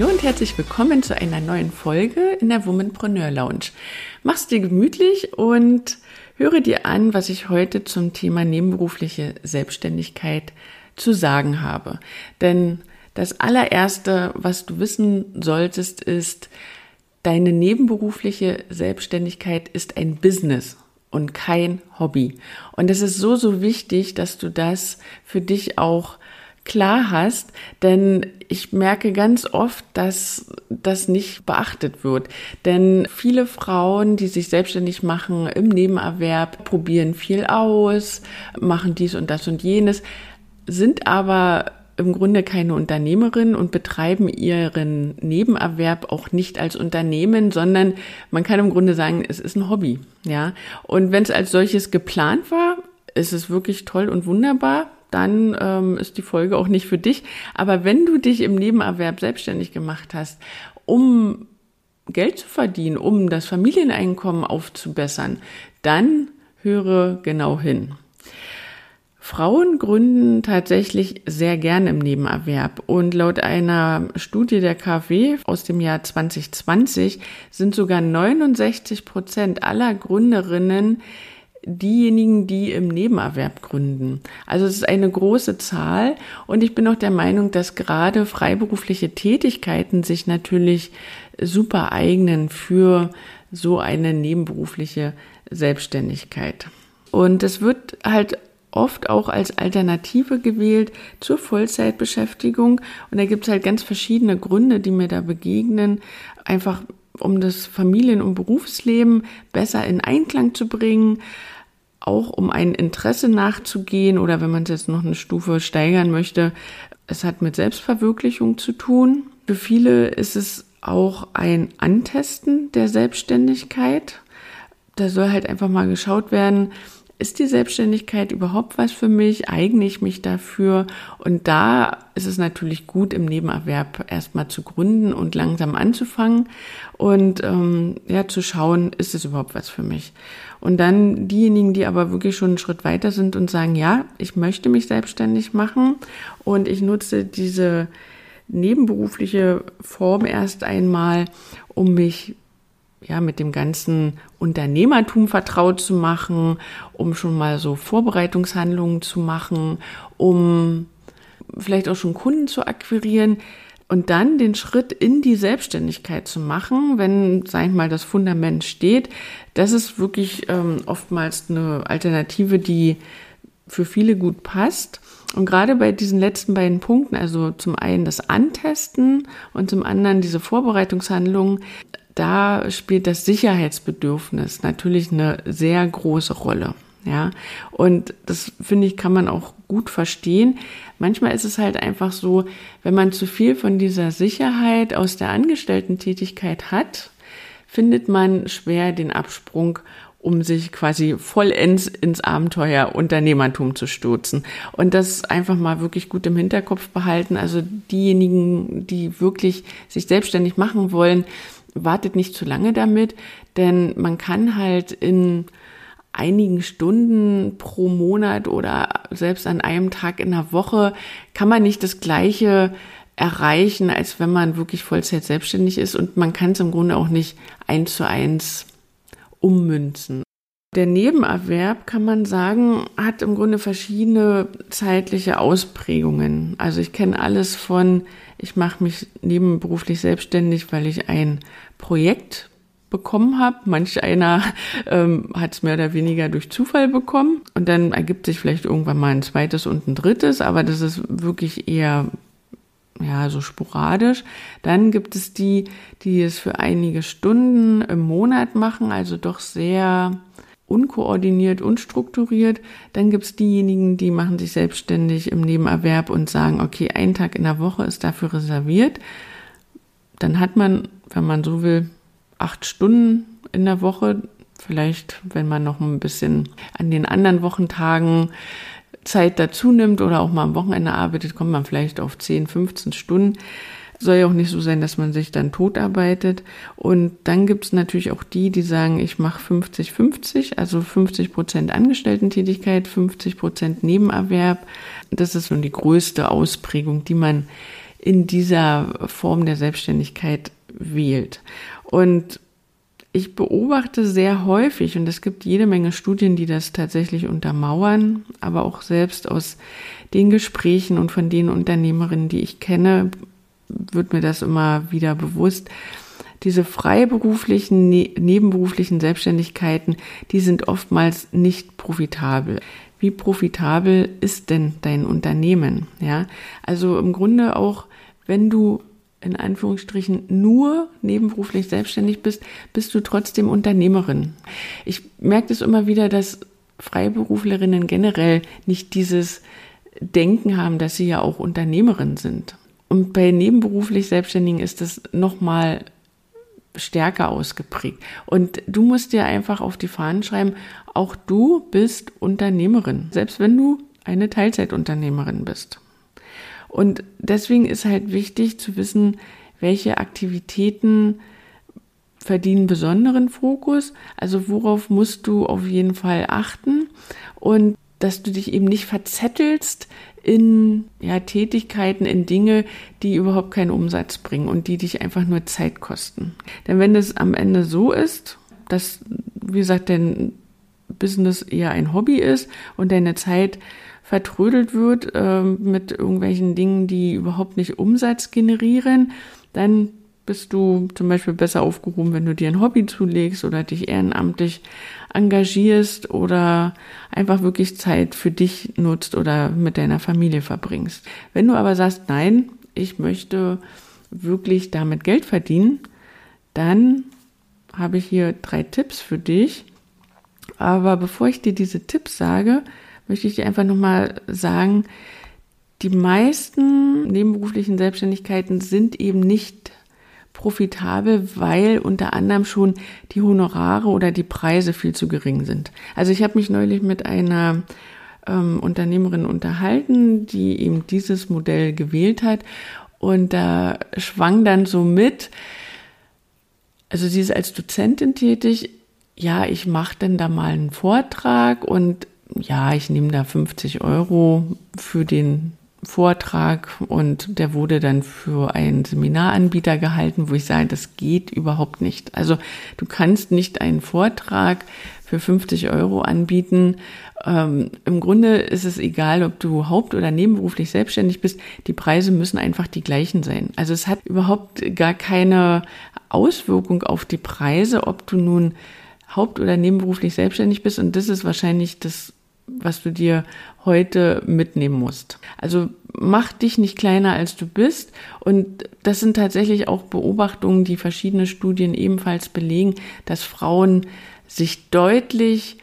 Hallo und herzlich willkommen zu einer neuen Folge in der Womanpreneur Lounge. Mach's dir gemütlich und höre dir an, was ich heute zum Thema nebenberufliche Selbstständigkeit zu sagen habe. Denn das allererste, was du wissen solltest, ist, deine nebenberufliche Selbstständigkeit ist ein Business und kein Hobby. Und es ist so, so wichtig, dass du das für dich auch klar hast, denn ich merke ganz oft, dass das nicht beachtet wird. Denn viele Frauen, die sich selbstständig machen im Nebenerwerb, probieren viel aus, machen dies und das und jenes, sind aber im Grunde keine Unternehmerin und betreiben ihren Nebenerwerb auch nicht als Unternehmen, sondern man kann im Grunde sagen, es ist ein Hobby, ja. Und wenn es als solches geplant war, ist es wirklich toll und wunderbar dann ähm, ist die Folge auch nicht für dich. Aber wenn du dich im Nebenerwerb selbstständig gemacht hast, um Geld zu verdienen, um das Familieneinkommen aufzubessern, dann höre genau hin. Frauen gründen tatsächlich sehr gern im Nebenerwerb und laut einer Studie der KfW aus dem Jahr 2020 sind sogar 69 Prozent aller Gründerinnen diejenigen, die im Nebenerwerb gründen. Also es ist eine große Zahl und ich bin auch der Meinung, dass gerade freiberufliche Tätigkeiten sich natürlich super eignen für so eine nebenberufliche Selbstständigkeit. Und es wird halt oft auch als Alternative gewählt zur Vollzeitbeschäftigung. Und da gibt es halt ganz verschiedene Gründe, die mir da begegnen. Einfach um das Familien- und Berufsleben besser in Einklang zu bringen, auch um ein Interesse nachzugehen oder wenn man es jetzt noch eine Stufe steigern möchte, es hat mit Selbstverwirklichung zu tun. Für viele ist es auch ein Antesten der Selbstständigkeit. Da soll halt einfach mal geschaut werden, ist die Selbstständigkeit überhaupt was für mich? Eigne ich mich dafür? Und da ist es natürlich gut, im Nebenerwerb erstmal zu gründen und langsam anzufangen und ähm, ja zu schauen, ist es überhaupt was für mich? Und dann diejenigen, die aber wirklich schon einen Schritt weiter sind und sagen, ja, ich möchte mich selbstständig machen und ich nutze diese nebenberufliche Form erst einmal, um mich ja, mit dem ganzen Unternehmertum vertraut zu machen, um schon mal so Vorbereitungshandlungen zu machen, um vielleicht auch schon Kunden zu akquirieren und dann den Schritt in die Selbstständigkeit zu machen, wenn, sag ich mal, das Fundament steht. Das ist wirklich ähm, oftmals eine Alternative, die für viele gut passt. Und gerade bei diesen letzten beiden Punkten, also zum einen das Antesten und zum anderen diese Vorbereitungshandlungen, da spielt das Sicherheitsbedürfnis natürlich eine sehr große Rolle. Ja, und das finde ich, kann man auch gut verstehen. Manchmal ist es halt einfach so, wenn man zu viel von dieser Sicherheit aus der Angestellten-Tätigkeit hat, findet man schwer den Absprung, um sich quasi vollends ins Abenteuer Unternehmertum zu stürzen. Und das einfach mal wirklich gut im Hinterkopf behalten. Also diejenigen, die wirklich sich selbstständig machen wollen, wartet nicht zu lange damit, denn man kann halt in einigen Stunden pro Monat oder selbst an einem Tag in der Woche kann man nicht das gleiche erreichen, als wenn man wirklich Vollzeit selbstständig ist und man kann es im Grunde auch nicht eins zu eins ummünzen. Der Nebenerwerb, kann man sagen, hat im Grunde verschiedene zeitliche Ausprägungen. Also ich kenne alles von, ich mache mich nebenberuflich selbstständig, weil ich ein Projekt bekommen habe. Manch einer ähm, hat es mehr oder weniger durch Zufall bekommen. Und dann ergibt sich vielleicht irgendwann mal ein zweites und ein drittes, aber das ist wirklich eher ja, so sporadisch. Dann gibt es die, die es für einige Stunden im Monat machen, also doch sehr unkoordiniert, unstrukturiert. Dann gibt es diejenigen, die machen sich selbstständig im Nebenerwerb und sagen, okay, ein Tag in der Woche ist dafür reserviert. Dann hat man, wenn man so will, acht Stunden in der Woche. Vielleicht, wenn man noch ein bisschen an den anderen Wochentagen Zeit dazu nimmt oder auch mal am Wochenende arbeitet, kommt man vielleicht auf 10, 15 Stunden. Soll ja auch nicht so sein, dass man sich dann totarbeitet. Und dann gibt es natürlich auch die, die sagen, ich mache 50-50, also 50 Prozent Angestellten-Tätigkeit, 50 Prozent Nebenerwerb. Das ist schon die größte Ausprägung, die man in dieser Form der Selbstständigkeit wählt. Und ich beobachte sehr häufig, und es gibt jede Menge Studien, die das tatsächlich untermauern, aber auch selbst aus den Gesprächen und von den Unternehmerinnen, die ich kenne, wird mir das immer wieder bewusst. Diese freiberuflichen, ne nebenberuflichen Selbstständigkeiten, die sind oftmals nicht profitabel. Wie profitabel ist denn dein Unternehmen? Ja, also im Grunde auch, wenn du in Anführungsstrichen nur nebenberuflich selbstständig bist, bist du trotzdem Unternehmerin. Ich merke das immer wieder, dass Freiberuflerinnen generell nicht dieses Denken haben, dass sie ja auch Unternehmerin sind. Und bei nebenberuflich Selbstständigen ist das nochmal stärker ausgeprägt. Und du musst dir einfach auf die Fahnen schreiben, auch du bist Unternehmerin, selbst wenn du eine Teilzeitunternehmerin bist. Und deswegen ist halt wichtig zu wissen, welche Aktivitäten verdienen besonderen Fokus. Also worauf musst du auf jeden Fall achten und dass du dich eben nicht verzettelst in ja, Tätigkeiten, in Dinge, die überhaupt keinen Umsatz bringen und die dich einfach nur Zeit kosten. Denn wenn es am Ende so ist, dass, wie gesagt, dein Business eher ein Hobby ist und deine Zeit vertrödelt wird äh, mit irgendwelchen Dingen, die überhaupt nicht Umsatz generieren, dann bist du zum Beispiel besser aufgehoben, wenn du dir ein Hobby zulegst oder dich ehrenamtlich engagierst oder einfach wirklich Zeit für dich nutzt oder mit deiner Familie verbringst. Wenn du aber sagst, nein, ich möchte wirklich damit Geld verdienen, dann habe ich hier drei Tipps für dich. Aber bevor ich dir diese Tipps sage, möchte ich dir einfach nochmal sagen, die meisten nebenberuflichen Selbstständigkeiten sind eben nicht profitabel, weil unter anderem schon die Honorare oder die Preise viel zu gering sind. Also ich habe mich neulich mit einer ähm, Unternehmerin unterhalten, die eben dieses Modell gewählt hat und da schwang dann so mit, also sie ist als Dozentin tätig, ja, ich mache dann da mal einen Vortrag und ja, ich nehme da 50 Euro für den Vortrag und der wurde dann für einen Seminaranbieter gehalten, wo ich sage, das geht überhaupt nicht. Also du kannst nicht einen Vortrag für 50 Euro anbieten. Ähm, Im Grunde ist es egal, ob du haupt- oder nebenberuflich selbstständig bist. Die Preise müssen einfach die gleichen sein. Also es hat überhaupt gar keine Auswirkung auf die Preise, ob du nun haupt- oder nebenberuflich selbstständig bist. Und das ist wahrscheinlich das was du dir heute mitnehmen musst. Also mach dich nicht kleiner, als du bist. Und das sind tatsächlich auch Beobachtungen, die verschiedene Studien ebenfalls belegen, dass Frauen sich deutlich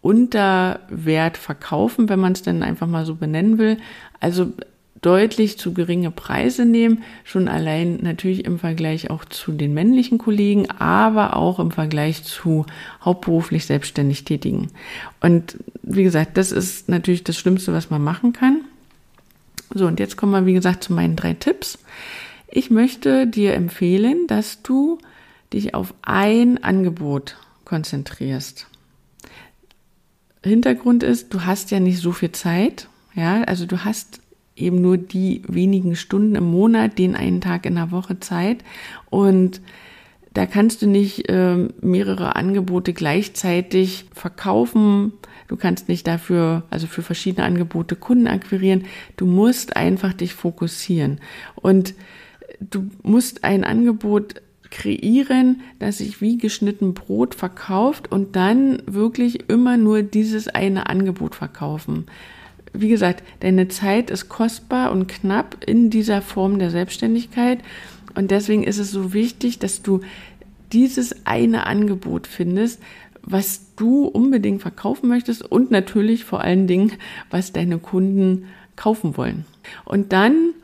unter Wert verkaufen, wenn man es denn einfach mal so benennen will. Also deutlich zu geringe Preise nehmen, schon allein natürlich im Vergleich auch zu den männlichen Kollegen, aber auch im Vergleich zu hauptberuflich selbstständig Tätigen. Und wie gesagt, das ist natürlich das Schlimmste, was man machen kann. So, und jetzt kommen wir, wie gesagt, zu meinen drei Tipps. Ich möchte dir empfehlen, dass du dich auf ein Angebot konzentrierst. Hintergrund ist, du hast ja nicht so viel Zeit. Ja, also du hast eben nur die wenigen Stunden im Monat, den einen Tag in der Woche Zeit. Und da kannst du nicht äh, mehrere Angebote gleichzeitig verkaufen. Du kannst nicht dafür, also für verschiedene Angebote Kunden akquirieren. Du musst einfach dich fokussieren. Und du musst ein Angebot kreieren, das sich wie geschnitten Brot verkauft und dann wirklich immer nur dieses eine Angebot verkaufen wie gesagt, deine Zeit ist kostbar und knapp in dieser Form der Selbstständigkeit. Und deswegen ist es so wichtig, dass du dieses eine Angebot findest, was du unbedingt verkaufen möchtest und natürlich vor allen Dingen, was deine Kunden kaufen wollen. Und dann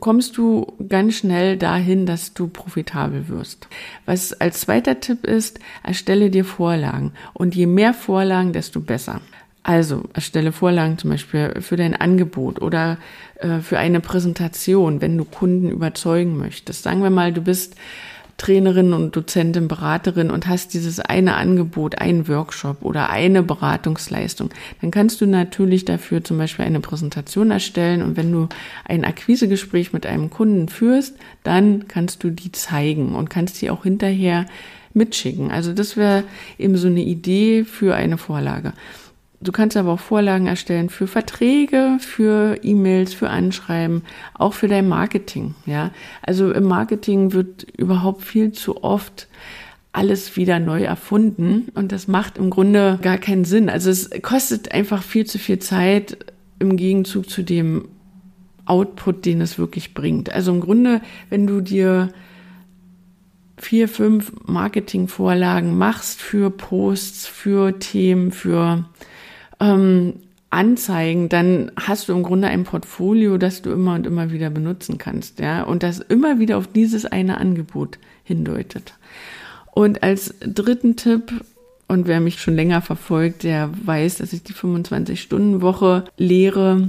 kommst du ganz schnell dahin, dass du profitabel wirst. Was als zweiter Tipp ist, erstelle dir Vorlagen. Und je mehr Vorlagen, desto besser. Also erstelle Vorlagen zum Beispiel für dein Angebot oder äh, für eine Präsentation, wenn du Kunden überzeugen möchtest. Sagen wir mal, du bist Trainerin und Dozentin, Beraterin und hast dieses eine Angebot, einen Workshop oder eine Beratungsleistung, dann kannst du natürlich dafür zum Beispiel eine Präsentation erstellen und wenn du ein Akquisegespräch mit einem Kunden führst, dann kannst du die zeigen und kannst die auch hinterher mitschicken. Also das wäre eben so eine Idee für eine Vorlage. Du kannst aber auch Vorlagen erstellen für Verträge, für E-Mails, für Anschreiben, auch für dein Marketing. Ja, also im Marketing wird überhaupt viel zu oft alles wieder neu erfunden und das macht im Grunde gar keinen Sinn. Also es kostet einfach viel zu viel Zeit im Gegenzug zu dem Output, den es wirklich bringt. Also im Grunde, wenn du dir vier, fünf Marketingvorlagen machst für Posts, für Themen, für ähm, Anzeigen, dann hast du im Grunde ein Portfolio, das du immer und immer wieder benutzen kannst, ja, und das immer wieder auf dieses eine Angebot hindeutet. Und als dritten Tipp, und wer mich schon länger verfolgt, der weiß, dass ich die 25-Stunden-Woche lehre,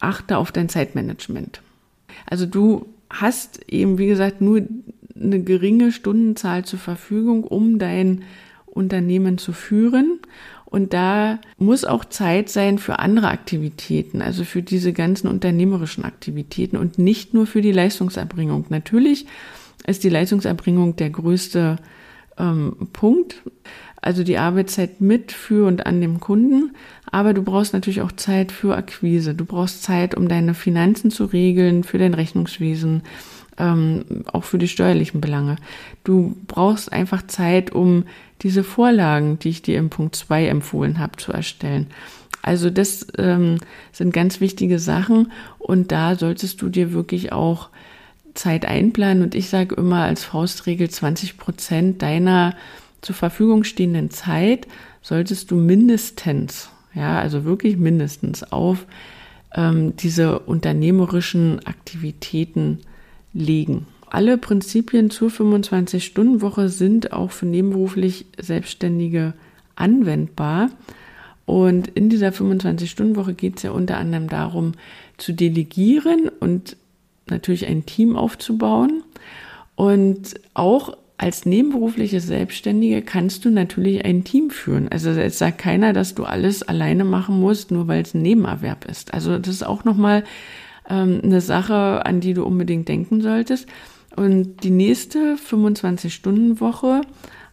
achte auf dein Zeitmanagement. Also du hast eben, wie gesagt, nur eine geringe Stundenzahl zur Verfügung, um dein Unternehmen zu führen. Und da muss auch Zeit sein für andere Aktivitäten, also für diese ganzen unternehmerischen Aktivitäten und nicht nur für die Leistungserbringung. Natürlich ist die Leistungserbringung der größte ähm, Punkt, also die Arbeitszeit mit, für und an dem Kunden. Aber du brauchst natürlich auch Zeit für Akquise. Du brauchst Zeit, um deine Finanzen zu regeln, für dein Rechnungswesen, ähm, auch für die steuerlichen Belange. Du brauchst einfach Zeit, um diese Vorlagen, die ich dir im Punkt 2 empfohlen habe, zu erstellen. Also das ähm, sind ganz wichtige Sachen und da solltest du dir wirklich auch Zeit einplanen. Und ich sage immer als Faustregel 20 Prozent deiner zur Verfügung stehenden Zeit solltest du mindestens, ja, also wirklich mindestens auf ähm, diese unternehmerischen Aktivitäten legen. Alle Prinzipien zur 25-Stunden-Woche sind auch für nebenberuflich Selbstständige anwendbar. Und in dieser 25-Stunden-Woche geht es ja unter anderem darum, zu delegieren und natürlich ein Team aufzubauen. Und auch als nebenberufliche Selbstständige kannst du natürlich ein Team führen. Also es sagt keiner, dass du alles alleine machen musst, nur weil es ein Nebenerwerb ist. Also das ist auch nochmal ähm, eine Sache, an die du unbedingt denken solltest. Und die nächste 25-Stunden-Woche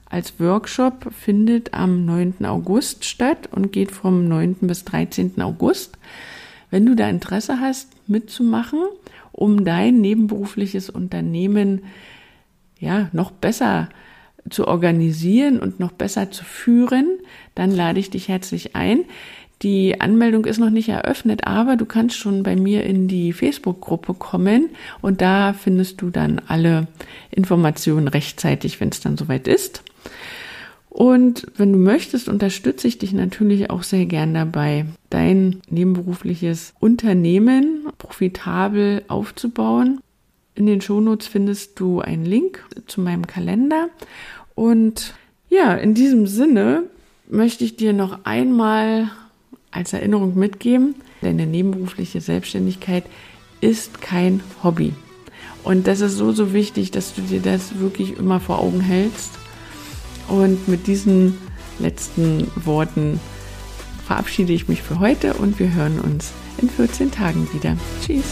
als Workshop findet am 9. August statt und geht vom 9. bis 13. August. Wenn du da Interesse hast, mitzumachen, um dein nebenberufliches Unternehmen ja noch besser zu organisieren und noch besser zu führen, dann lade ich dich herzlich ein. Die Anmeldung ist noch nicht eröffnet, aber du kannst schon bei mir in die Facebook-Gruppe kommen und da findest du dann alle Informationen rechtzeitig, wenn es dann soweit ist. Und wenn du möchtest, unterstütze ich dich natürlich auch sehr gern dabei, dein nebenberufliches Unternehmen profitabel aufzubauen. In den Shownotes findest du einen Link zu meinem Kalender. Und ja, in diesem Sinne möchte ich dir noch einmal als Erinnerung mitgeben, deine nebenberufliche Selbstständigkeit ist kein Hobby. Und das ist so, so wichtig, dass du dir das wirklich immer vor Augen hältst. Und mit diesen letzten Worten verabschiede ich mich für heute und wir hören uns in 14 Tagen wieder. Tschüss.